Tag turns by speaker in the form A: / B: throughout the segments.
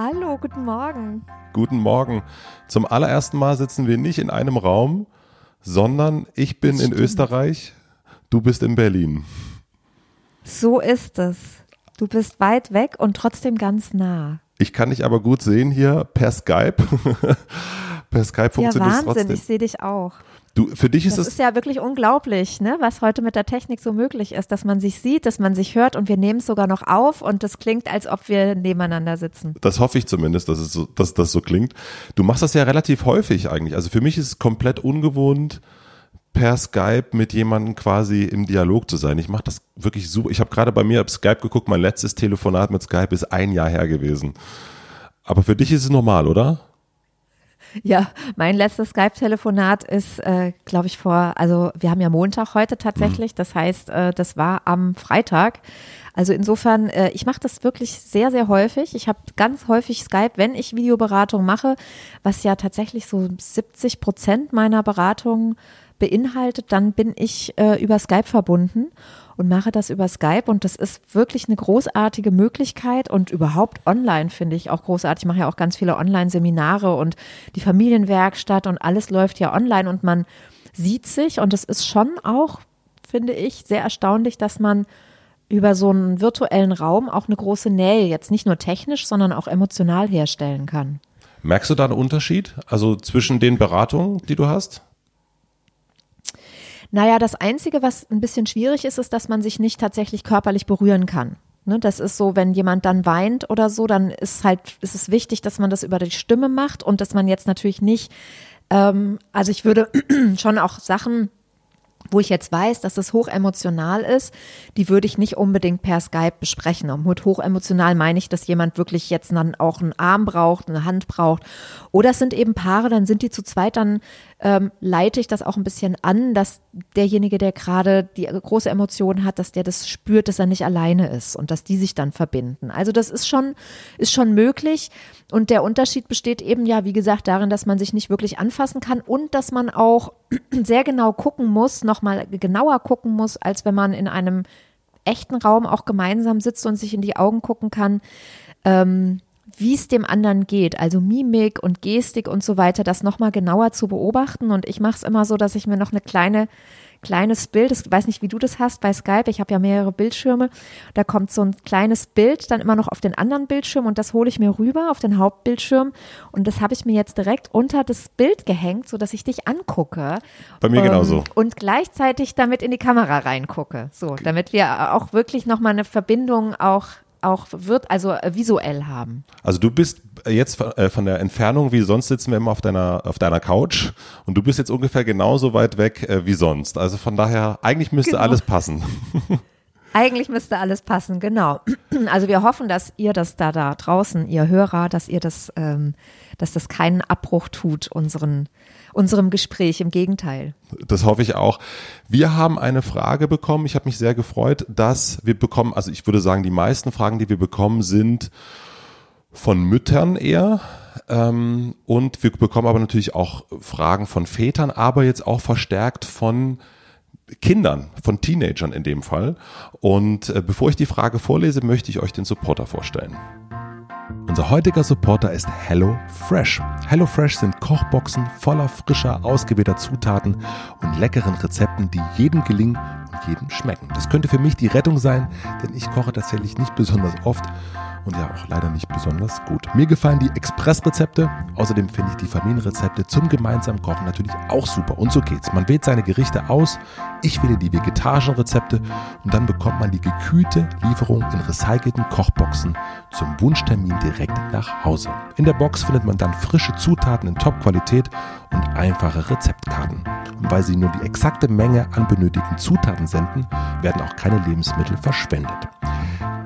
A: Hallo, guten Morgen.
B: Guten Morgen. Zum allerersten Mal sitzen wir nicht in einem Raum, sondern ich bin in Österreich, du bist in Berlin.
A: So ist es. Du bist weit weg und trotzdem ganz nah.
B: Ich kann dich aber gut sehen hier per Skype. per Skype funktioniert
A: ja, Wahnsinn,
B: trotzdem.
A: ich sehe dich auch.
B: Du, für dich ist
A: das
B: es.
A: ist ja wirklich unglaublich, ne, was heute mit der Technik so möglich ist, dass man sich sieht, dass man sich hört und wir nehmen es sogar noch auf und das klingt, als ob wir nebeneinander sitzen.
B: Das hoffe ich zumindest, dass, es so, dass das so klingt. Du machst das ja relativ häufig eigentlich. Also für mich ist es komplett ungewohnt, per Skype mit jemandem quasi im Dialog zu sein. Ich mache das wirklich super. Ich habe gerade bei mir auf Skype geguckt, mein letztes Telefonat mit Skype ist ein Jahr her gewesen. Aber für dich ist es normal, oder?
A: Ja, mein letztes Skype-Telefonat ist, äh, glaube ich, vor, also wir haben ja Montag heute tatsächlich, das heißt, äh, das war am Freitag. Also insofern, äh, ich mache das wirklich sehr, sehr häufig. Ich habe ganz häufig Skype, wenn ich Videoberatung mache, was ja tatsächlich so 70 Prozent meiner Beratung beinhaltet, dann bin ich äh, über Skype verbunden und mache das über Skype und das ist wirklich eine großartige Möglichkeit und überhaupt online finde ich auch großartig. Ich mache ja auch ganz viele Online-Seminare und die Familienwerkstatt und alles läuft ja online und man sieht sich und es ist schon auch, finde ich, sehr erstaunlich, dass man über so einen virtuellen Raum auch eine große Nähe jetzt nicht nur technisch, sondern auch emotional herstellen kann.
B: Merkst du da einen Unterschied? Also zwischen den Beratungen, die du hast?
A: Naja, das Einzige, was ein bisschen schwierig ist, ist, dass man sich nicht tatsächlich körperlich berühren kann. Ne, das ist so, wenn jemand dann weint oder so, dann ist halt, ist es wichtig, dass man das über die Stimme macht und dass man jetzt natürlich nicht, ähm, also ich würde schon auch Sachen wo ich jetzt weiß, dass es hochemotional ist, die würde ich nicht unbedingt per Skype besprechen. Und mit hochemotional meine ich, dass jemand wirklich jetzt dann auch einen Arm braucht, eine Hand braucht. Oder es sind eben Paare, dann sind die zu zweit, dann ähm, leite ich das auch ein bisschen an, dass derjenige, der gerade die große Emotion hat, dass der das spürt, dass er nicht alleine ist und dass die sich dann verbinden. Also das ist schon, ist schon möglich. Und der Unterschied besteht eben ja, wie gesagt, darin, dass man sich nicht wirklich anfassen kann und dass man auch sehr genau gucken muss, nochmal genauer gucken muss, als wenn man in einem echten Raum auch gemeinsam sitzt und sich in die Augen gucken kann. Ähm, wie es dem anderen geht, also Mimik und Gestik und so weiter, das nochmal genauer zu beobachten. Und ich mache es immer so, dass ich mir noch eine kleine kleines Bild, ich weiß nicht, wie du das hast bei Skype, ich habe ja mehrere Bildschirme, da kommt so ein kleines Bild dann immer noch auf den anderen Bildschirm und das hole ich mir rüber auf den Hauptbildschirm und das habe ich mir jetzt direkt unter das Bild gehängt, sodass ich dich angucke.
B: Bei mir
A: ähm,
B: genauso.
A: Und gleichzeitig damit in die Kamera reingucke, so, damit wir auch wirklich nochmal eine Verbindung auch auch wird, also äh, visuell haben.
B: Also du bist jetzt äh, von der Entfernung wie sonst sitzen wir immer auf deiner auf deiner Couch und du bist jetzt ungefähr genauso weit weg äh, wie sonst. Also von daher eigentlich müsste genau. alles passen.
A: Eigentlich müsste alles passen, genau. Also wir hoffen, dass ihr das da da draußen, ihr Hörer, dass ihr das, ähm, dass das keinen Abbruch tut unseren unserem Gespräch. Im Gegenteil.
B: Das hoffe ich auch. Wir haben eine Frage bekommen. Ich habe mich sehr gefreut, dass wir bekommen, also ich würde sagen, die meisten Fragen, die wir bekommen, sind von Müttern eher. Ähm, und wir bekommen aber natürlich auch Fragen von Vätern, aber jetzt auch verstärkt von Kindern, von Teenagern in dem Fall. Und äh, bevor ich die Frage vorlese, möchte ich euch den Supporter vorstellen. Unser heutiger Supporter ist HelloFresh. HelloFresh sind Kochboxen voller frischer, ausgewählter Zutaten und leckeren Rezepten, die jedem gelingen und jedem schmecken. Das könnte für mich die Rettung sein, denn ich koche tatsächlich nicht besonders oft und ja auch leider nicht besonders gut. Mir gefallen die Expressrezepte. Außerdem finde ich die Familienrezepte zum gemeinsamen Kochen natürlich auch super. Und so geht's. Man wählt seine Gerichte aus. Ich wähle die vegetarischen Rezepte und dann bekommt man die gekühlte Lieferung in recycelten Kochboxen zum Wunschtermin direkt nach Hause. In der Box findet man dann frische Zutaten in Top-Qualität und einfache Rezeptkarten. Und weil sie nur die exakte Menge an benötigten Zutaten senden, werden auch keine Lebensmittel verschwendet.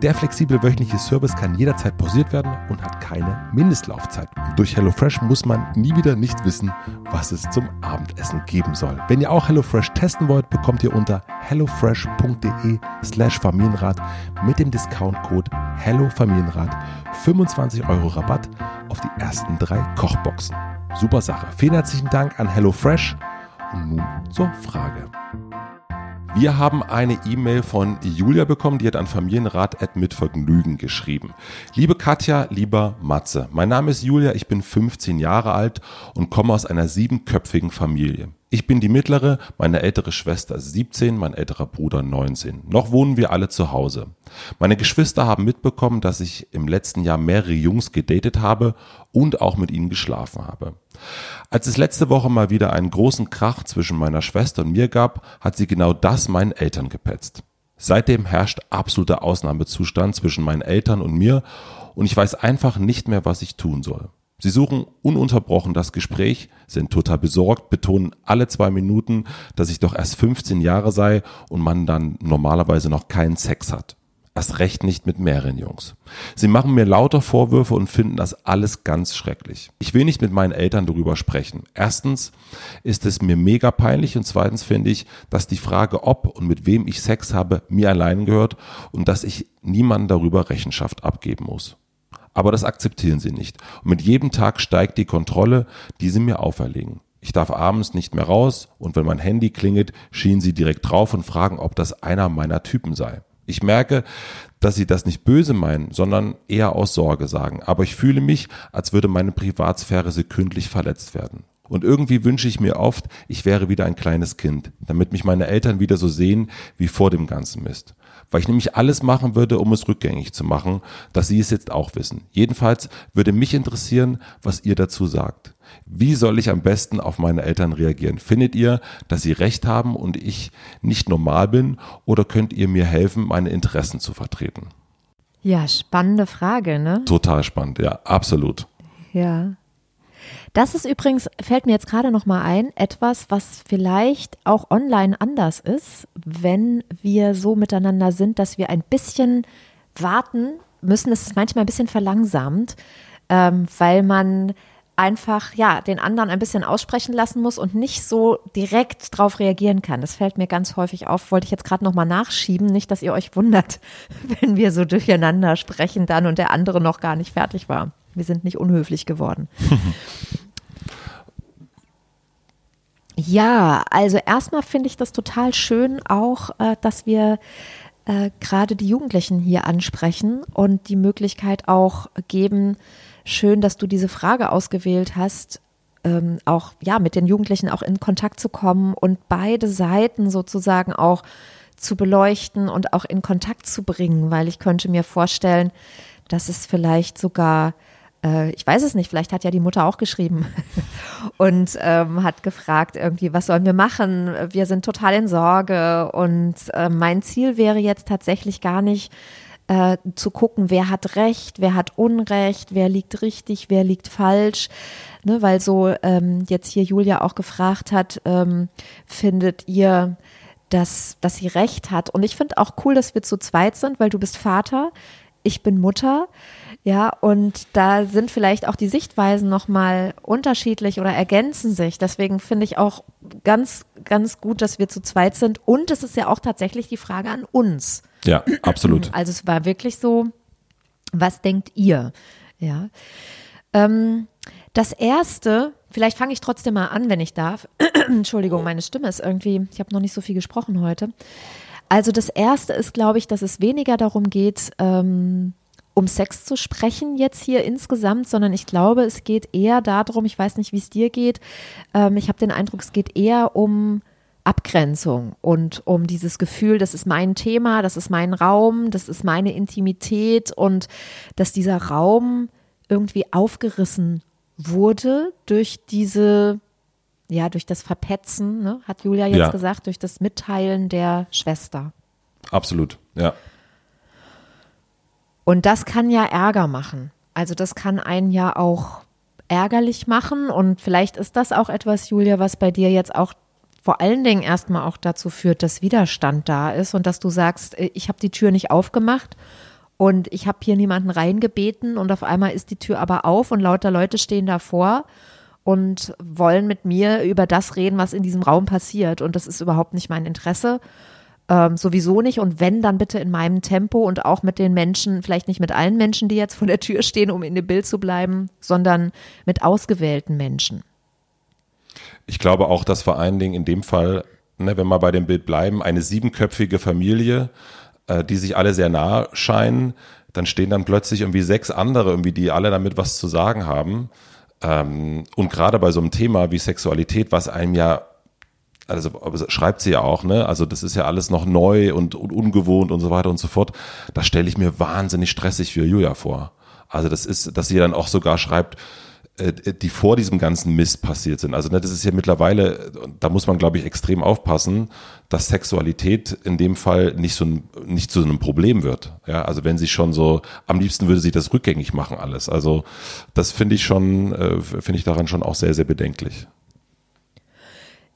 B: Der flexible wöchentliche Service kann jederzeit pausiert werden und hat keine Mindestlaufzeit. Durch HelloFresh muss man nie wieder nicht wissen, was es zum Abendessen geben soll. Wenn ihr auch HelloFresh testen wollt, bekommt ihr unter hellofresh.de slash Familienrat mit dem Discountcode HelloFamilienrat 25 Euro Rabatt auf die ersten drei Kochboxen. Super Sache. Vielen herzlichen Dank an HelloFresh und nun zur Frage. Wir haben eine E-Mail von Julia bekommen, die hat an Familienrat mit Vergnügen geschrieben. Liebe Katja, lieber Matze, mein Name ist Julia, ich bin 15 Jahre alt und komme aus einer siebenköpfigen Familie. Ich bin die mittlere, meine ältere Schwester ist 17, mein älterer Bruder 19. Noch wohnen wir alle zu Hause. Meine Geschwister haben mitbekommen, dass ich im letzten Jahr mehrere Jungs gedatet habe und auch mit ihnen geschlafen habe. Als es letzte Woche mal wieder einen großen Krach zwischen meiner Schwester und mir gab, hat sie genau das meinen Eltern gepetzt. Seitdem herrscht absoluter Ausnahmezustand zwischen meinen Eltern und mir und ich weiß einfach nicht mehr, was ich tun soll. Sie suchen ununterbrochen das Gespräch, sind total besorgt, betonen alle zwei Minuten, dass ich doch erst 15 Jahre sei und man dann normalerweise noch keinen Sex hat. Erst recht nicht mit mehreren Jungs. Sie machen mir lauter Vorwürfe und finden das alles ganz schrecklich. Ich will nicht mit meinen Eltern darüber sprechen. Erstens ist es mir mega peinlich und zweitens finde ich, dass die Frage, ob und mit wem ich Sex habe, mir allein gehört und dass ich niemandem darüber Rechenschaft abgeben muss. Aber das akzeptieren sie nicht. Und mit jedem Tag steigt die Kontrolle, die sie mir auferlegen. Ich darf abends nicht mehr raus und wenn mein Handy klingelt, schienen sie direkt drauf und fragen, ob das einer meiner Typen sei. Ich merke, dass sie das nicht böse meinen, sondern eher aus Sorge sagen. Aber ich fühle mich, als würde meine Privatsphäre sekündlich verletzt werden. Und irgendwie wünsche ich mir oft, ich wäre wieder ein kleines Kind, damit mich meine Eltern wieder so sehen wie vor dem ganzen Mist weil ich nämlich alles machen würde, um es rückgängig zu machen, dass Sie es jetzt auch wissen. Jedenfalls würde mich interessieren, was ihr dazu sagt. Wie soll ich am besten auf meine Eltern reagieren? Findet ihr, dass sie recht haben und ich nicht normal bin oder könnt ihr mir helfen, meine Interessen zu vertreten?
A: Ja, spannende Frage, ne?
B: Total spannend, ja, absolut.
A: Ja. Das ist übrigens, fällt mir jetzt gerade noch mal ein, etwas, was vielleicht auch online anders ist, wenn wir so miteinander sind, dass wir ein bisschen warten müssen. Es ist manchmal ein bisschen verlangsamt, ähm, weil man einfach ja den anderen ein bisschen aussprechen lassen muss und nicht so direkt darauf reagieren kann. Das fällt mir ganz häufig auf. Wollte ich jetzt gerade noch mal nachschieben, nicht, dass ihr euch wundert, wenn wir so durcheinander sprechen dann und der andere noch gar nicht fertig war. Wir sind nicht unhöflich geworden. ja, also erstmal finde ich das total schön auch, äh, dass wir äh, gerade die Jugendlichen hier ansprechen und die Möglichkeit auch geben, schön, dass du diese Frage ausgewählt hast, ähm, auch ja mit den Jugendlichen auch in Kontakt zu kommen und beide Seiten sozusagen auch zu beleuchten und auch in Kontakt zu bringen, weil ich könnte mir vorstellen, dass es vielleicht sogar äh, ich weiß es nicht, vielleicht hat ja die Mutter auch geschrieben und ähm, hat gefragt irgendwie, was sollen wir machen? Wir sind total in Sorge und äh, mein Ziel wäre jetzt tatsächlich gar nicht äh, zu gucken, wer hat Recht, wer hat Unrecht, wer liegt richtig, wer liegt falsch. Ne, weil so ähm, jetzt hier Julia auch gefragt hat, ähm, findet ihr, dass, dass sie Recht hat? Und ich finde auch cool, dass wir zu zweit sind, weil du bist Vater, ich bin Mutter. Ja, und da sind vielleicht auch die Sichtweisen nochmal unterschiedlich oder ergänzen sich. Deswegen finde ich auch ganz, ganz gut, dass wir zu zweit sind. Und es ist ja auch tatsächlich die Frage an uns.
B: Ja, absolut.
A: Also es war wirklich so, was denkt ihr? Ja. Ähm, das erste, vielleicht fange ich trotzdem mal an, wenn ich darf. Entschuldigung, meine Stimme ist irgendwie, ich habe noch nicht so viel gesprochen heute. Also das erste ist, glaube ich, dass es weniger darum geht, ähm, um Sex zu sprechen jetzt hier insgesamt, sondern ich glaube, es geht eher darum, ich weiß nicht, wie es dir geht, ähm, ich habe den Eindruck, es geht eher um Abgrenzung und um dieses Gefühl, das ist mein Thema, das ist mein Raum, das ist meine Intimität und dass dieser Raum irgendwie aufgerissen wurde durch diese, ja, durch das Verpetzen, ne, hat Julia jetzt
B: Ja.
A: gesagt, durch das Mitteilen der Schwester.
B: Absolut, ja.
A: Und das kann ja Ärger machen. Also das kann einen ja auch ärgerlich machen und vielleicht ist das auch etwas, Julia, was bei dir jetzt auch vor allen Dingen erstmal auch dazu führt, dass Widerstand da ist und dass du sagst, äh, ich habe die Tür nicht aufgemacht und ich habe hier niemanden reingebeten und auf einmal ist die Tür aber auf und lauter Leute stehen davor und wollen mit mir über das reden, was in diesem Raum passiert und das ist überhaupt nicht mein Interesse. Ähm, sowieso nicht und wenn, dann bitte in meinem Tempo und auch mit den Menschen, vielleicht nicht mit allen Menschen, die jetzt vor der Tür stehen, um in dem Bild zu bleiben, sondern mit ausgewählten Menschen.
B: Ich glaube auch, dass vor allen Dingen in dem Fall, ne, wenn wir bei dem Bild bleiben, eine siebenköpfige Familie, äh, die sich alle sehr nah scheinen, dann stehen dann plötzlich irgendwie sechs andere, irgendwie, die alle damit was zu sagen haben. Ähm, und gerade bei so einem Thema wie Sexualität, was einem ja also schreibt sie ja auch, ne? Also das ist ja alles noch neu und, und ungewohnt und so weiter und so fort. Das stelle ich mir wahnsinnig stressig für Julia vor. Also das ist, dass sie dann auch sogar schreibt, die vor diesem ganzen Mist passiert sind. Also ne, das ist ja mittlerweile, da muss man glaube ich extrem aufpassen, dass Sexualität in dem Fall nicht so ein, nicht zu einem Problem wird. Ja, also wenn sie schon so, am liebsten würde sie das rückgängig machen alles. Also das finde ich schon, äh, finde ich daran schon auch sehr sehr bedenklich.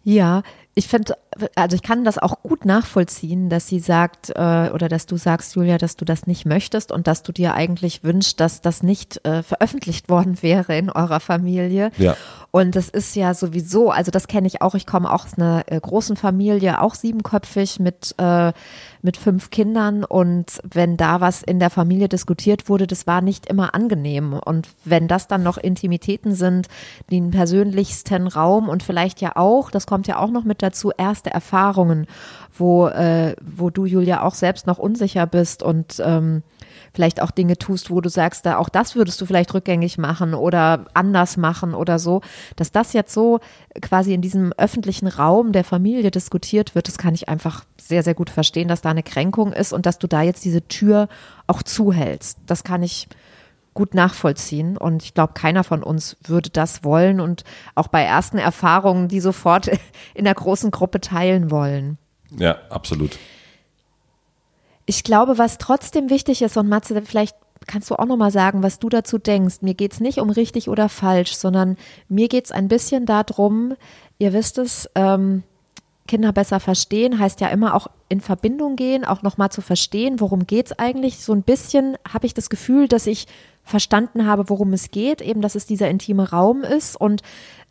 A: Ja, ich finde, also ich kann das auch gut nachvollziehen, dass sie sagt äh, oder dass du sagst, Julia, dass du das nicht möchtest und dass du dir eigentlich wünschst, dass das nicht äh, veröffentlicht worden wäre in eurer Familie.
B: Ja.
A: Und das ist ja sowieso, also das kenne ich auch. Ich komme auch aus einer äh, großen Familie, auch siebenköpfig mit äh, mit fünf Kindern und wenn da was in der Familie diskutiert wurde, das war nicht immer angenehm. Und wenn das dann noch Intimitäten sind, den persönlichsten Raum und vielleicht ja auch, das kommt ja auch noch mit dazu, erste Erfahrungen, wo, äh, wo du, Julia, auch selbst noch unsicher bist und ähm, vielleicht auch Dinge tust, wo du sagst, da auch das würdest du vielleicht rückgängig machen oder anders machen oder so, dass das jetzt so quasi in diesem öffentlichen Raum der Familie diskutiert wird, das kann ich einfach sehr, sehr gut verstehen, dass da eine Kränkung ist und dass du da jetzt diese Tür auch zuhältst. Das kann ich gut nachvollziehen und ich glaube, keiner von uns würde das wollen und auch bei ersten Erfahrungen, die sofort in der großen Gruppe teilen wollen.
B: Ja, absolut.
A: Ich glaube, was trotzdem wichtig ist, und Matze, vielleicht kannst du auch nochmal sagen, was du dazu denkst. Mir geht's nicht um richtig oder falsch, sondern mir geht's ein bisschen darum, ihr wisst es, ähm, Kinder besser verstehen heißt ja immer auch in Verbindung gehen, auch nochmal zu verstehen, worum geht's eigentlich. So ein bisschen habe ich das Gefühl, dass ich verstanden habe, worum es geht, eben, dass es dieser intime Raum ist und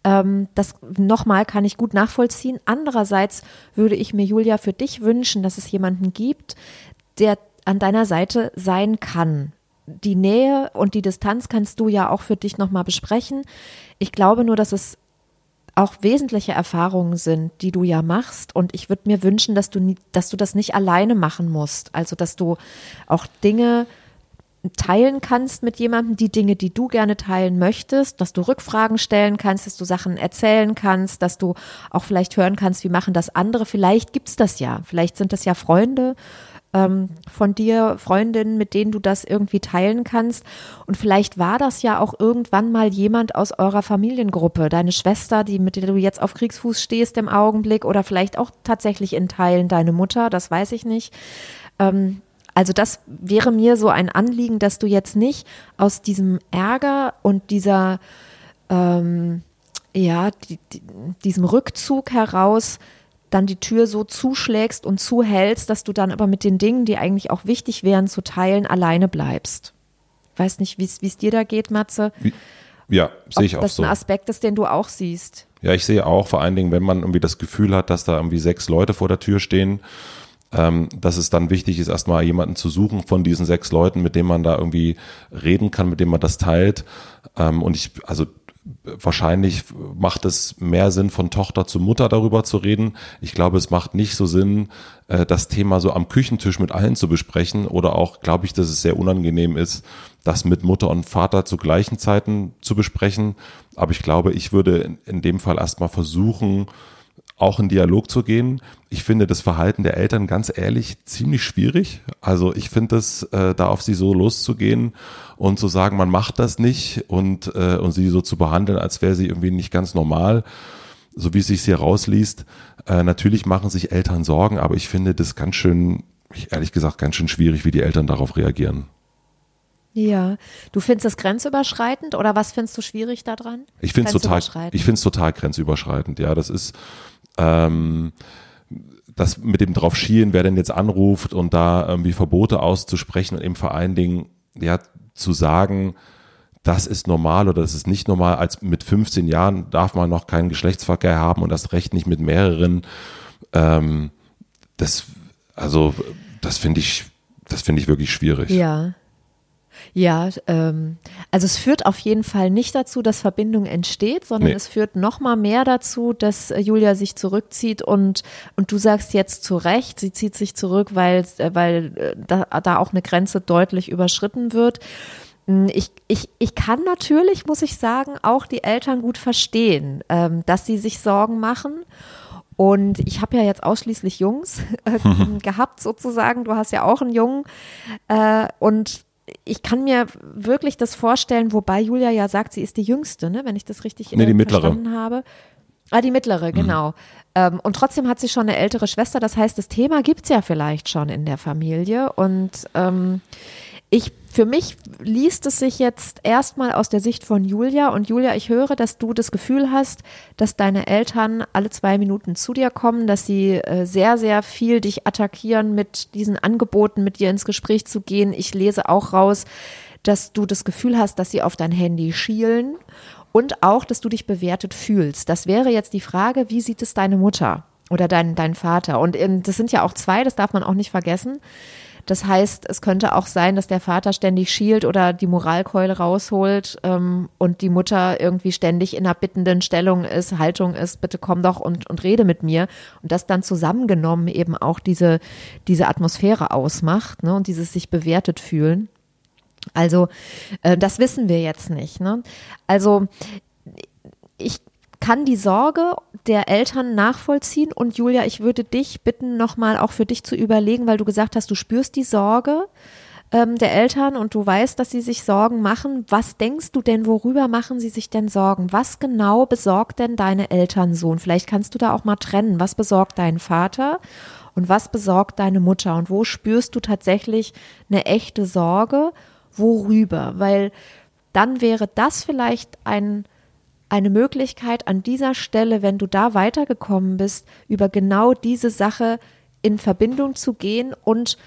A: ähm, das nochmal kann ich gut nachvollziehen. Andererseits würde ich mir, Julia, für dich wünschen, dass es jemanden gibt, der an deiner Seite sein kann. Die Nähe und die Distanz kannst du ja auch für dich nochmal besprechen. Ich glaube nur, dass es auch wesentliche Erfahrungen sind, die du ja machst. Und ich würde mir wünschen, dass du, dass du das nicht alleine machen musst. Also, dass du auch Dinge teilen kannst mit jemandem, die Dinge, die du gerne teilen möchtest, dass du Rückfragen stellen kannst, dass du Sachen erzählen kannst, dass du auch vielleicht hören kannst, wie machen das andere. Vielleicht gibt's das ja. Vielleicht sind das ja Freunde ähm, von dir, Freundinnen, mit denen du das irgendwie teilen kannst. Und vielleicht war das ja auch irgendwann mal jemand aus eurer Familiengruppe, deine Schwester, die mit der du jetzt auf Kriegsfuß stehst im Augenblick, oder vielleicht auch tatsächlich in Teilen deine Mutter, das weiß ich nicht. Ähm, also das wäre mir so ein Anliegen, dass du jetzt nicht aus diesem Ärger und dieser ähm, ja, die, die, diesem Rückzug heraus dann die Tür so zuschlägst und zuhältst, dass du dann aber mit den Dingen, die eigentlich auch wichtig wären zu teilen, alleine bleibst. Weiß nicht, wie es dir da geht, Matze.
B: Ja, sehe ich
A: Ob
B: auch
A: das
B: so.
A: ein Aspekt ist, den du auch siehst.
B: Ja, ich sehe auch vor allen Dingen, wenn man irgendwie das Gefühl hat, dass da irgendwie sechs Leute vor der Tür stehen, ähm, dass es dann wichtig ist, erstmal jemanden zu suchen von diesen sechs Leuten, mit dem man da irgendwie reden kann, mit dem man das teilt. Ähm, und ich, also wahrscheinlich macht es mehr Sinn, von Tochter zu Mutter darüber zu reden. Ich glaube, es macht nicht so Sinn, äh, das Thema so am Küchentisch mit allen zu besprechen oder auch, glaube ich, dass es sehr unangenehm ist, das mit Mutter und Vater zu gleichen Zeiten zu besprechen. Aber ich glaube, ich würde in, dem Fall erstmal versuchen, auch in Dialog zu gehen. Ich finde das Verhalten der Eltern ganz ehrlich ziemlich schwierig. Also ich finde es, äh, da auf sie so loszugehen und zu sagen, man macht das nicht und, äh, und sie so zu behandeln, als wäre sie irgendwie nicht ganz normal, so wie es sich hier rausliest. Äh, natürlich machen sich Eltern Sorgen, aber ich finde das ganz schön, ehrlich gesagt, ganz schön schwierig, wie die Eltern darauf reagieren.
A: Ja, du findest es grenzüberschreitend oder was findest du schwierig daran?
B: Ich finde es total, ich finde es total grenzüberschreitend. Ja, das ist ähm, das mit dem drauf schielen, wer denn jetzt anruft und da irgendwie Verbote auszusprechen und eben vor allen Dingen ja zu sagen, das ist normal oder das ist nicht normal. Als mit 15 Jahren darf man noch keinen Geschlechtsverkehr haben und das Recht nicht mit mehreren. Ähm, das, also, das finde ich, das finde ich wirklich schwierig.
A: Ja. Ja, ähm, also es führt auf jeden Fall nicht dazu, dass Verbindung entsteht, sondern nee. es führt noch mal mehr dazu, dass äh, Julia sich zurückzieht und und du sagst jetzt zu Recht, sie zieht sich zurück, weil äh, weil äh, da, da auch eine Grenze deutlich überschritten wird. Hm, ich, ich, ich kann natürlich, muss ich sagen, auch die Eltern gut verstehen, ähm, dass sie sich Sorgen machen. Und ich habe ja jetzt ausschließlich Jungs äh, gehabt, sozusagen. Du hast ja auch einen Jungen. Äh, und ich kann mir wirklich das vorstellen, wobei Julia ja sagt, sie ist die Jüngste, ne, wenn ich das richtig
B: nee, die
A: äh,
B: verstanden
A: habe. Ah, die mittlere, mhm. genau. Ähm, und trotzdem hat sie schon eine ältere Schwester. Das heißt, das Thema gibt's ja vielleicht schon in der Familie. Und ähm, ich, für mich liest es sich jetzt erstmal aus der Sicht von Julia. Und Julia, ich höre, dass du das Gefühl hast, dass deine Eltern alle zwei Minuten zu dir kommen, dass sie äh, sehr, sehr viel dich attackieren mit diesen Angeboten, mit dir ins Gespräch zu gehen. Ich lese auch raus, dass du das Gefühl hast, dass sie auf dein Handy schielen und auch, dass du dich bewertet fühlst. Das wäre jetzt die Frage, wie sieht es deine Mutter oder dein, dein Vater? Und in, das sind ja auch zwei, das darf man auch nicht vergessen. Das heißt, es könnte auch sein, dass der Vater ständig schielt oder die Moralkeule rausholt ähm, und die Mutter irgendwie ständig in einer bittenden Stellung ist, Haltung ist, bitte komm doch und, und rede mit mir. Und das dann zusammengenommen eben auch diese, diese Atmosphäre ausmacht ne, und dieses sich bewertet fühlen. Also äh, das wissen wir jetzt nicht. Ne? Also ich kann die Sorge der Eltern nachvollziehen und Julia, ich würde dich bitten, nochmal auch für dich zu überlegen, weil du gesagt hast, du spürst die Sorge ähm, der Eltern und du weißt, dass sie sich Sorgen machen. Was denkst du denn, worüber machen sie sich denn Sorgen? Was genau besorgt denn deine Eltern so? vielleicht kannst du da auch mal trennen. Was besorgt dein Vater und was besorgt deine Mutter? Und wo spürst du tatsächlich eine echte Sorge? Worüber? Weil dann wäre das vielleicht ein eine Möglichkeit an dieser Stelle, wenn du da weitergekommen bist, über genau diese Sache in Verbindung zu gehen und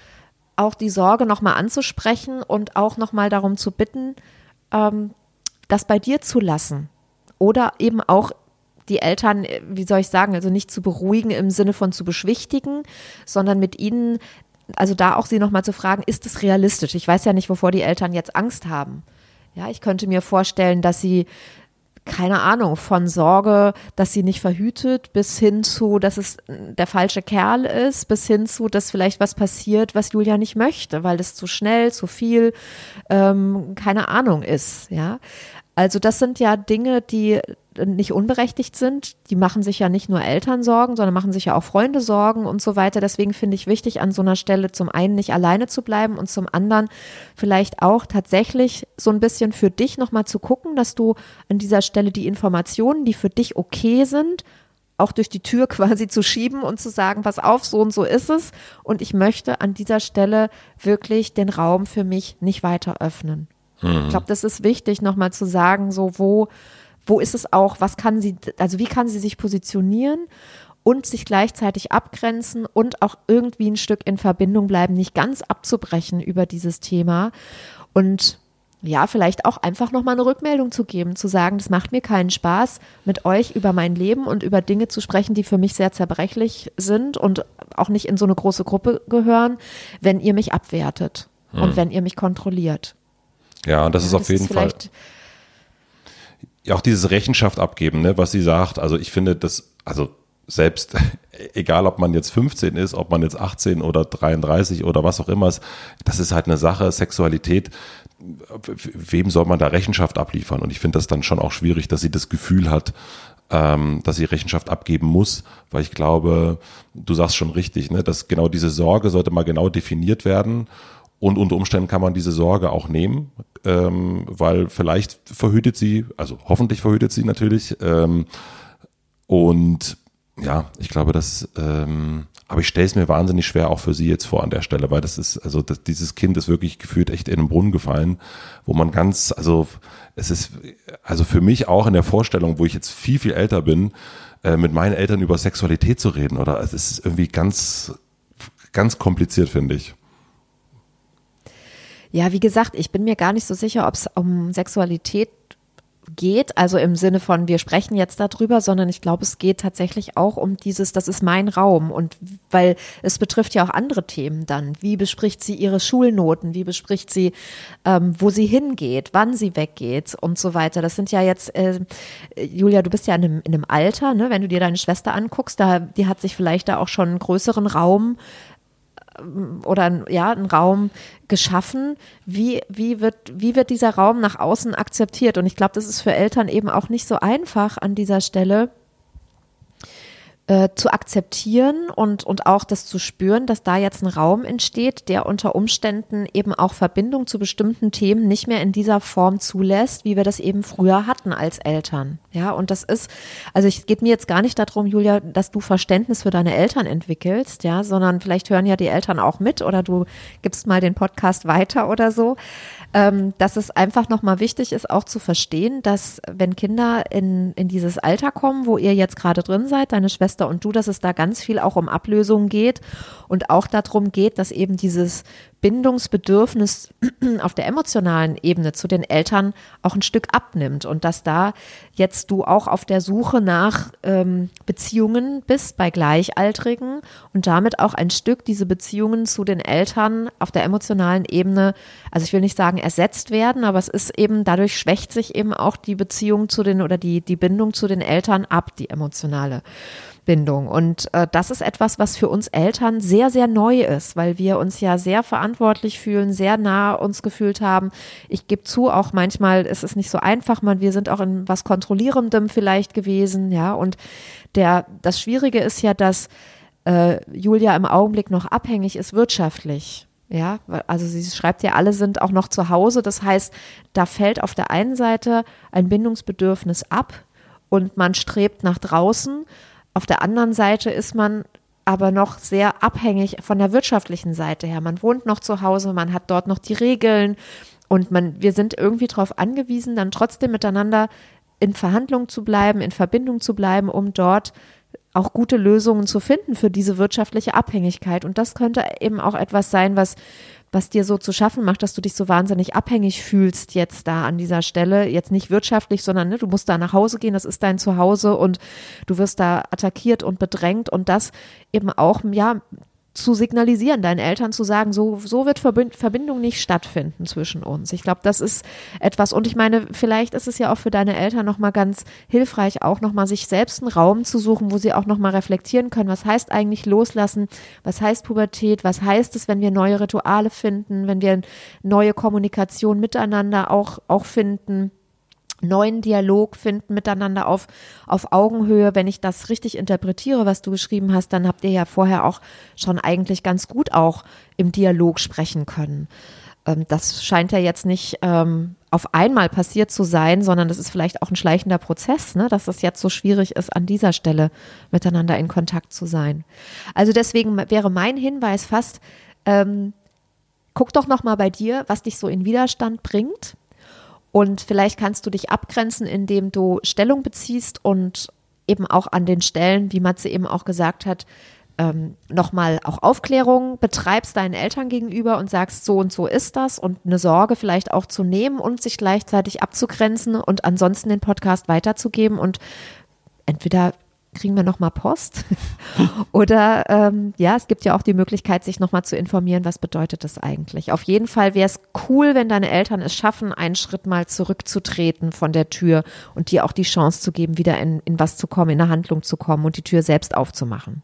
A: auch die Sorge nochmal anzusprechen und auch nochmal darum zu bitten, ähm, das bei dir zu lassen. Oder eben auch die Eltern, wie soll ich sagen, also nicht zu beruhigen im Sinne von zu beschwichtigen, sondern mit ihnen, also da auch sie nochmal zu fragen, ist es realistisch? Ich weiß ja nicht, wovor die Eltern jetzt Angst haben. Ja, ich könnte mir vorstellen, dass sie keine Ahnung, von Sorge, dass sie nicht verhütet, bis hin zu, dass es der falsche Kerl ist, bis hin zu, dass vielleicht was passiert, was Julia nicht möchte, weil es zu schnell, zu viel, ähm, keine Ahnung ist, ja. Also das sind ja Dinge, die nicht unberechtigt sind. Die machen sich ja nicht nur Eltern Sorgen, sondern machen sich ja auch Freunde Sorgen und so weiter. Deswegen finde ich wichtig, an so einer Stelle zum einen nicht alleine zu bleiben und zum anderen vielleicht auch tatsächlich so ein bisschen für dich nochmal zu gucken, dass du an dieser Stelle die Informationen, die für dich okay sind, auch durch die Tür quasi zu schieben und zu sagen, pass auf, so und so ist es. Und ich möchte an dieser Stelle wirklich den Raum für mich nicht weiter öffnen. Mhm. Ich glaube, das ist wichtig, nochmal zu sagen, so wo wo ist es auch, was kann sie, also wie kann sie sich positionieren und sich gleichzeitig abgrenzen und auch irgendwie ein Stück in Verbindung bleiben, nicht ganz abzubrechen über dieses Thema und ja, vielleicht auch einfach nochmal eine Rückmeldung zu geben, zu sagen, das macht mir keinen Spaß, mit euch über mein Leben und über Dinge zu sprechen, die für mich sehr zerbrechlich sind und auch nicht in so eine große Gruppe gehören, wenn ihr mich abwertet hm. und wenn ihr mich kontrolliert.
B: Ja, und das ja, ist auf das jeden ist Fall ja auch dieses Rechenschaft abgeben, ne, was sie sagt. Also ich finde das, also selbst, egal ob man jetzt 15 ist, ob man jetzt 18 oder 33 oder was auch immer ist, das ist halt eine Sache, Sexualität, wem soll man da Rechenschaft abliefern? Und ich finde das dann schon auch schwierig, dass sie das Gefühl hat, ähm, dass sie Rechenschaft abgeben muss, weil ich glaube, du sagst schon richtig, ne, dass genau diese Sorge sollte mal genau definiert werden und unter Umständen kann man diese Sorge auch nehmen, ähm, weil vielleicht verhütet sie, also hoffentlich verhütet sie natürlich. Ähm, und ja, ich glaube, dass, ähm, aber ich stelle es mir wahnsinnig schwer auch für sie jetzt vor an der Stelle, weil das ist, also das, dieses Kind ist wirklich gefühlt echt in den Brunnen gefallen, wo man ganz, also es ist, also für mich auch in der Vorstellung, wo ich jetzt viel, viel älter bin, äh, mit meinen Eltern über Sexualität zu reden, oder es ist irgendwie ganz, ganz kompliziert, finde ich.
A: Ja, wie gesagt, ich bin mir gar nicht so sicher, ob es um Sexualität geht, also im Sinne von, wir sprechen jetzt darüber, sondern ich glaube, es geht tatsächlich auch um dieses, das ist mein Raum und weil es betrifft ja auch andere Themen dann. Wie bespricht sie ihre Schulnoten? Wie bespricht sie, ähm, wo sie hingeht, wann sie weggeht und so weiter? Das sind ja jetzt, äh, Julia, du bist ja in einem, in einem Alter, ne? wenn du dir deine Schwester anguckst, da, die hat sich vielleicht da auch schon einen größeren Raum oder ja, ein Raum geschaffen. Wie, wie, wird, wie wird dieser Raum nach außen akzeptiert? Und ich glaube, das ist für Eltern eben auch nicht so einfach an dieser Stelle, äh, zu akzeptieren und, und auch das zu spüren, dass da jetzt ein Raum entsteht, der unter Umständen eben auch Verbindung zu bestimmten Themen nicht mehr in dieser Form zulässt, wie wir das eben früher hatten als Eltern. Ja, und das ist, also es geht mir jetzt gar nicht darum, Julia, dass du Verständnis für deine Eltern entwickelst, ja, sondern vielleicht hören ja die Eltern auch mit oder du gibst mal den Podcast weiter oder so ähm, dass es einfach nochmal wichtig ist, auch zu verstehen, dass wenn Kinder in, in dieses Alter kommen, wo ihr jetzt gerade drin seid, deine Schwester und du, dass es da ganz viel auch um Ablösungen geht und auch darum geht, dass eben dieses Bindungsbedürfnis auf der emotionalen Ebene zu den Eltern auch ein Stück abnimmt und dass da jetzt du auch auf der Suche nach ähm, Beziehungen bist bei Gleichaltrigen und damit auch ein Stück diese Beziehungen zu den Eltern auf der emotionalen Ebene, also ich will nicht sagen ersetzt werden, aber es ist eben, dadurch schwächt sich eben auch die Beziehung zu den oder die, die Bindung zu den Eltern ab, die emotionale. Bindung. Und äh, das ist etwas, was für uns Eltern sehr, sehr neu ist, weil wir uns ja sehr verantwortlich fühlen, sehr nah uns gefühlt haben. Ich gebe zu, auch manchmal ist es nicht so einfach, man, wir sind auch in was Kontrollierendem vielleicht gewesen, ja. Und der, das Schwierige ist ja, dass äh, Julia im Augenblick noch abhängig ist wirtschaftlich. Ja, also sie schreibt ja, alle sind auch noch zu Hause. Das heißt, da fällt auf der einen Seite ein Bindungsbedürfnis ab und man strebt nach draußen. Auf der anderen Seite ist man aber noch sehr abhängig von der wirtschaftlichen Seite her. Man wohnt noch zu Hause, man hat dort noch die Regeln und man, wir sind irgendwie darauf angewiesen, dann trotzdem miteinander in Verhandlung zu bleiben, in Verbindung zu bleiben, um dort auch gute Lösungen zu finden für diese wirtschaftliche Abhängigkeit. Und das könnte eben auch etwas sein, was was dir so zu schaffen macht, dass du dich so wahnsinnig abhängig fühlst jetzt da an dieser Stelle. Jetzt nicht wirtschaftlich, sondern ne, du musst da nach Hause gehen, das ist dein Zuhause und du wirst da attackiert und bedrängt und das eben auch, ja, zu signalisieren, deinen Eltern zu sagen, so, so wird Verbindung nicht stattfinden zwischen uns. Ich glaube, das ist etwas, und ich meine, vielleicht ist es ja auch für deine Eltern nochmal ganz hilfreich, auch nochmal sich selbst einen Raum zu suchen, wo sie auch nochmal reflektieren können, was heißt eigentlich loslassen, was heißt Pubertät, was heißt es, wenn wir neue Rituale finden, wenn wir neue Kommunikation miteinander auch, auch finden neuen Dialog finden miteinander auf, auf Augenhöhe. Wenn ich das richtig interpretiere, was du geschrieben hast, dann habt ihr ja vorher auch schon eigentlich ganz gut auch im Dialog sprechen können. Ähm, das scheint ja jetzt nicht ähm, auf einmal passiert zu sein, sondern das ist vielleicht auch ein schleichender Prozess, ne? dass es jetzt so schwierig ist, an dieser Stelle miteinander in Kontakt zu sein. Also deswegen wäre mein Hinweis fast, ähm, guck doch noch mal bei dir, was dich so in Widerstand bringt und vielleicht kannst du dich abgrenzen, indem du Stellung beziehst und eben auch an den Stellen, wie Matze eben auch gesagt hat, ähm, nochmal auch Aufklärung betreibst deinen Eltern gegenüber und sagst, so und so ist das und eine Sorge vielleicht auch zu nehmen und sich gleichzeitig abzugrenzen und ansonsten den Podcast weiterzugeben und entweder kriegen wir nochmal Post? Oder ähm, ja, es gibt ja auch die Möglichkeit, sich nochmal zu informieren, was bedeutet das eigentlich. Auf jeden Fall wäre es cool, wenn deine Eltern es schaffen, einen Schritt mal zurückzutreten von der Tür und dir auch die Chance zu geben, wieder in, in was zu kommen, in eine Handlung zu kommen und die Tür selbst aufzumachen.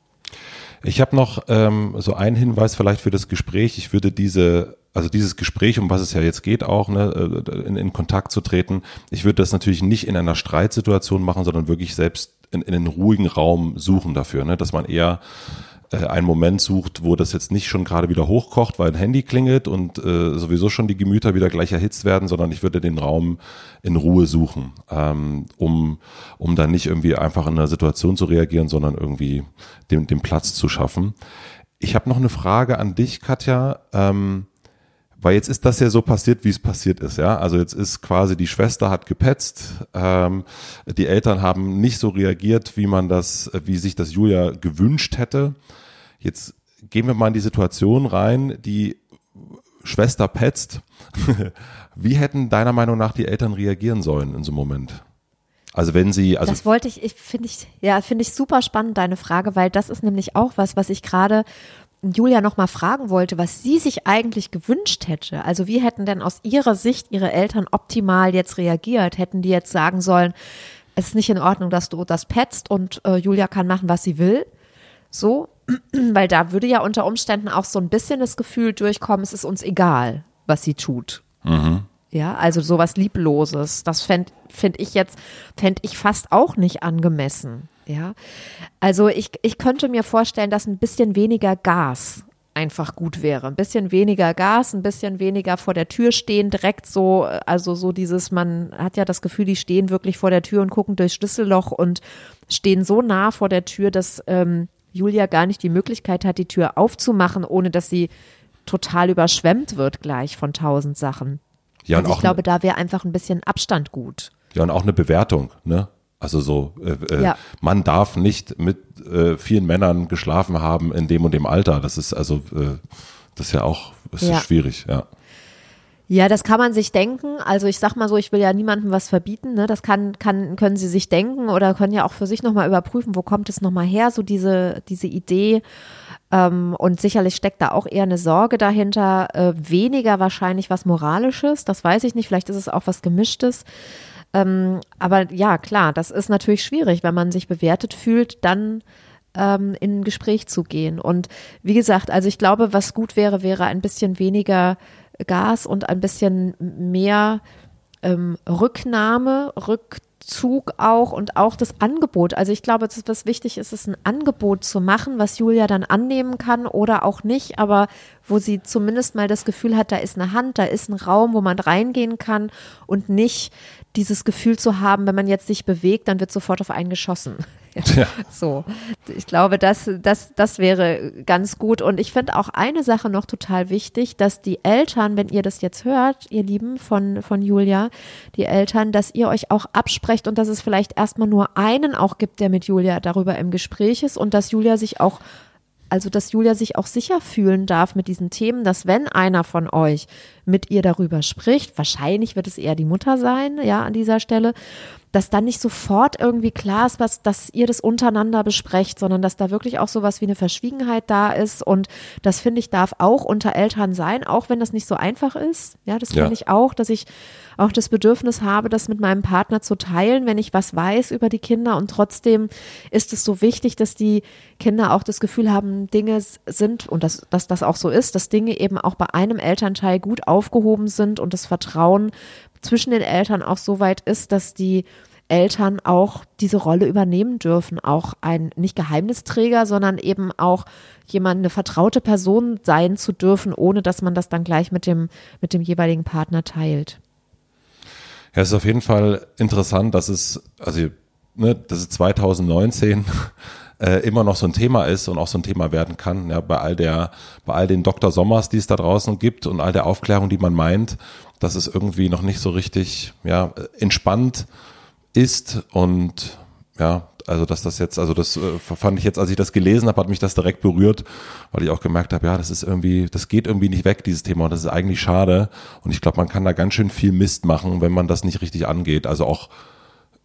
B: Ich habe noch ähm, so einen Hinweis vielleicht für das Gespräch. Ich würde diese also dieses Gespräch, um was es ja jetzt geht, auch ne, äh, in, in Kontakt zu treten. Ich würde das natürlich nicht in einer Streitsituation machen, sondern wirklich selbst in, in einen ruhigen Raum suchen dafür, ne, dass man eher äh, einen Moment sucht, wo das jetzt nicht schon gerade wieder hochkocht, weil ein Handy klingelt und äh, sowieso schon die Gemüter wieder gleich erhitzt werden, sondern ich würde den Raum in Ruhe suchen, ähm, um, um dann nicht irgendwie einfach in einer Situation zu reagieren, sondern irgendwie den, den Platz zu schaffen. Ich habe noch eine Frage an dich, Katja. Ähm, weil jetzt ist das ja so passiert, wie es passiert ist, ja. Also jetzt ist quasi die Schwester hat gepetzt, ähm, die Eltern haben nicht so reagiert, wie man das, wie sich das Julia gewünscht hätte. Jetzt gehen wir mal in die Situation rein, die Schwester petzt. wie hätten deiner Meinung nach die Eltern reagieren sollen in so einem Moment? Also wenn sie, also
A: das wollte ich, ich finde ich, ja, finde ich super spannend deine Frage, weil das ist nämlich auch was, was ich gerade Julia noch mal fragen wollte, was sie sich eigentlich gewünscht hätte. Also wie hätten denn aus ihrer Sicht ihre Eltern optimal jetzt reagiert? Hätten die jetzt sagen sollen, es ist nicht in Ordnung, dass du das petzt und äh, Julia kann machen, was sie will? So, weil da würde ja unter Umständen auch so ein bisschen das Gefühl durchkommen, es ist uns egal, was sie tut. Mhm. Ja, also sowas Liebloses. Das fände find ich jetzt, fände ich fast auch nicht angemessen. Ja, also ich, ich könnte mir vorstellen, dass ein bisschen weniger Gas einfach gut wäre. Ein bisschen weniger Gas, ein bisschen weniger vor der Tür stehen, direkt so, also so dieses, man hat ja das Gefühl, die stehen wirklich vor der Tür und gucken durchs Schlüsselloch und stehen so nah vor der Tür, dass ähm, Julia gar nicht die Möglichkeit hat, die Tür aufzumachen, ohne dass sie total überschwemmt wird gleich von tausend Sachen. Ja, und also ich glaube, da wäre einfach ein bisschen Abstand gut.
B: Ja, und auch eine Bewertung, ne? Also so, äh, äh, ja. man darf nicht mit äh, vielen Männern geschlafen haben in dem und dem Alter. Das ist also, äh, das ist ja auch, das ja. ist schwierig, ja.
A: Ja, das kann man sich denken. Also ich sag mal so, ich will ja niemandem was verbieten. Ne? Das kann, kann, können Sie sich denken oder können ja auch für sich nochmal überprüfen, wo kommt es nochmal her, so diese, diese Idee. Ähm, und sicherlich steckt da auch eher eine Sorge dahinter. Äh, weniger wahrscheinlich was Moralisches, das weiß ich nicht. Vielleicht ist es auch was Gemischtes. Ähm, aber ja, klar, das ist natürlich schwierig, wenn man sich bewertet fühlt, dann ähm, in ein Gespräch zu gehen. Und wie gesagt, also ich glaube, was gut wäre, wäre ein bisschen weniger Gas und ein bisschen mehr ähm, Rücknahme, Rückzug auch und auch das Angebot. Also ich glaube, das, was wichtig ist, ist ein Angebot zu machen, was Julia dann annehmen kann oder auch nicht, aber wo sie zumindest mal das Gefühl hat, da ist eine Hand, da ist ein Raum, wo man reingehen kann und nicht dieses Gefühl zu haben, wenn man jetzt sich bewegt, dann wird sofort auf einen geschossen. Ja. So, ich glaube, das, das, das wäre ganz gut. Und ich finde auch eine Sache noch total wichtig, dass die Eltern, wenn ihr das jetzt hört, ihr Lieben von, von Julia, die Eltern, dass ihr euch auch absprecht und dass es vielleicht erstmal nur einen auch gibt, der mit Julia darüber im Gespräch ist und dass Julia sich auch also dass Julia sich auch sicher fühlen darf mit diesen Themen, dass wenn einer von euch mit ihr darüber spricht, wahrscheinlich wird es eher die Mutter sein, ja, an dieser Stelle, dass dann nicht sofort irgendwie klar ist, was, dass ihr das untereinander besprecht, sondern dass da wirklich auch sowas wie eine Verschwiegenheit da ist. Und das finde ich darf auch unter Eltern sein, auch wenn das nicht so einfach ist. Ja, das finde ja. ich auch, dass ich auch das Bedürfnis habe, das mit meinem Partner zu teilen, wenn ich was weiß über die Kinder. Und trotzdem ist es so wichtig, dass die Kinder auch das Gefühl haben, Dinge sind und dass, dass das auch so ist, dass Dinge eben auch bei einem Elternteil gut aufgehoben sind und das Vertrauen zwischen den Eltern auch so weit ist, dass die Eltern auch diese Rolle übernehmen dürfen, auch ein nicht Geheimnisträger, sondern eben auch jemand eine vertraute Person sein zu dürfen, ohne dass man das dann gleich mit dem mit dem jeweiligen Partner teilt.
B: Ja, es ist auf jeden Fall interessant, dass es also ne, dass es 2019 äh, immer noch so ein Thema ist und auch so ein Thema werden kann, ja, bei all der, bei all den Dr. Sommers, die es da draußen gibt und all der Aufklärung, die man meint, dass es irgendwie noch nicht so richtig, ja, entspannt ist und ja, also dass das jetzt, also das äh, fand ich jetzt, als ich das gelesen habe, hat mich das direkt berührt, weil ich auch gemerkt habe, ja, das ist irgendwie, das geht irgendwie nicht weg, dieses Thema, und das ist eigentlich schade. Und ich glaube, man kann da ganz schön viel Mist machen, wenn man das nicht richtig angeht. Also auch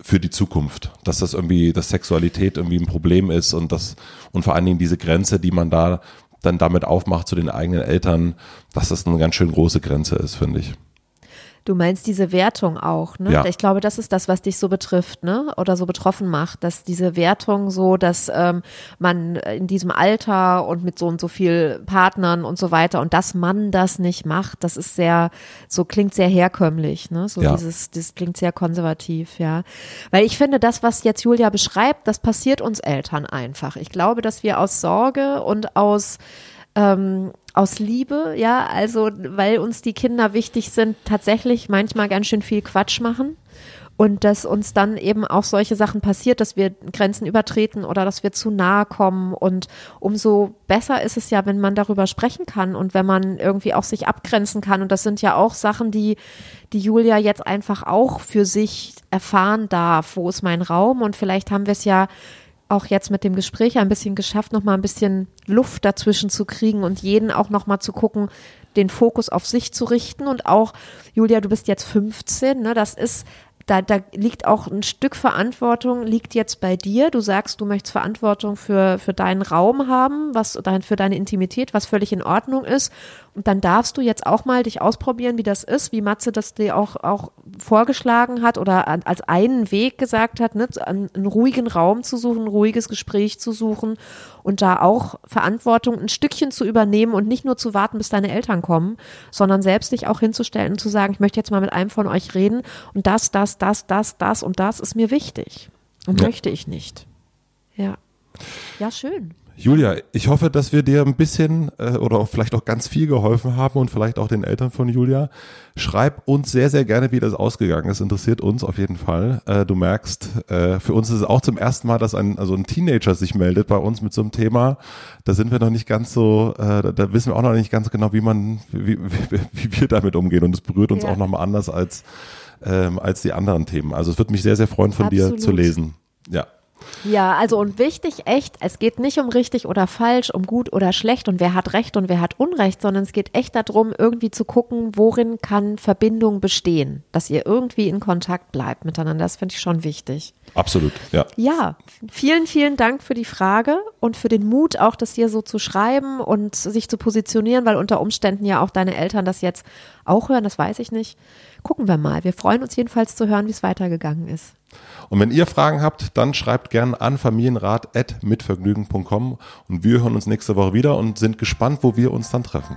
B: für die Zukunft, dass das irgendwie, dass Sexualität irgendwie ein Problem ist und das und vor allen Dingen diese Grenze, die man da dann damit aufmacht zu den eigenen Eltern, dass das eine ganz schön große Grenze ist, finde ich.
A: Du meinst diese Wertung auch, ne?
B: Ja.
A: Ich glaube, das ist das, was dich so betrifft, ne? Oder so betroffen macht, dass diese Wertung so, dass ähm, man in diesem Alter und mit so und so viel Partnern und so weiter und dass man das nicht macht, das ist sehr, so klingt sehr herkömmlich, ne? So
B: Ja.
A: dieses, das klingt sehr konservativ, ja. Weil ich finde, das, was jetzt Julia beschreibt, das passiert uns Eltern einfach. Ich glaube, dass wir aus Sorge und aus ähm, aus Liebe, ja, also weil uns die Kinder wichtig sind, tatsächlich manchmal ganz schön viel Quatsch machen und dass uns dann eben auch solche Sachen passiert, dass wir Grenzen übertreten oder dass wir zu nahe kommen und umso besser ist es ja, wenn man darüber sprechen kann und wenn man irgendwie auch sich abgrenzen kann und das sind ja auch Sachen, die die Julia jetzt einfach auch für sich erfahren darf, wo ist mein Raum? Und vielleicht haben wir es ja auch jetzt mit dem Gespräch ein bisschen geschafft, noch mal ein bisschen Luft dazwischen zu kriegen und jeden auch noch mal zu gucken, den Fokus auf sich zu richten. Und auch Julia, du bist jetzt 15, ne, das ist da, da liegt auch ein Stück Verantwortung, liegt jetzt bei dir. Du sagst, du möchtest Verantwortung für, für deinen Raum haben, was dein, für deine Intimität, was völlig in Ordnung ist. Und dann darfst du jetzt auch mal dich ausprobieren, wie das ist, wie Matze das dir auch, auch vorgeschlagen hat oder als einen Weg gesagt hat, ne, einen ruhigen Raum zu suchen, ein ruhiges Gespräch zu suchen und da auch Verantwortung ein Stückchen zu übernehmen und nicht nur zu warten, bis deine Eltern kommen, sondern selbst dich auch hinzustellen und zu sagen, ich möchte jetzt mal mit einem von euch reden und das, das, das, das, das und das ist mir wichtig und
B: Ja.
A: möchte ich nicht. Ja. Ja, schön.
B: Julia, ich hoffe, dass wir dir ein bisschen äh, oder auch vielleicht auch ganz viel geholfen haben und vielleicht auch den Eltern von Julia. Schreib uns sehr, sehr gerne, wie das ausgegangen ist. Interessiert uns auf jeden Fall. Äh, du merkst, äh, für uns ist es auch zum ersten Mal, dass ein, also ein Teenager sich meldet bei uns mit so einem Thema. Da sind wir noch nicht ganz so, äh, da, da wissen wir auch noch nicht ganz genau, wie man, wie, wie, wie wir damit umgehen. Und es berührt uns
A: Ja.
B: auch nochmal anders als, ähm, als die anderen Themen. Also es würde mich sehr, sehr freuen, von dir
A: Absolut.
B: zu lesen. Ja.
A: Ja, also und wichtig, echt, es geht nicht um richtig oder falsch, um gut oder schlecht und wer hat Recht und wer hat Unrecht, sondern es geht echt darum, irgendwie zu gucken, worin kann Verbindung bestehen, dass ihr irgendwie in Kontakt bleibt miteinander. Das finde ich schon wichtig.
B: Absolut, ja.
A: Ja, vielen, vielen Dank für die Frage und für den Mut, auch das hier so zu schreiben und sich zu positionieren, weil unter Umständen ja auch deine Eltern das jetzt auch hören, das weiß ich nicht. Gucken wir mal. Wir freuen uns jedenfalls zu hören, wie es weitergegangen ist.
B: Und wenn ihr Fragen habt, dann schreibt gerne an familienrat.mitvergnügen.com und wir hören uns nächste Woche wieder und sind gespannt, wo wir uns dann treffen.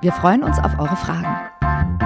C: Wir freuen uns auf eure Fragen.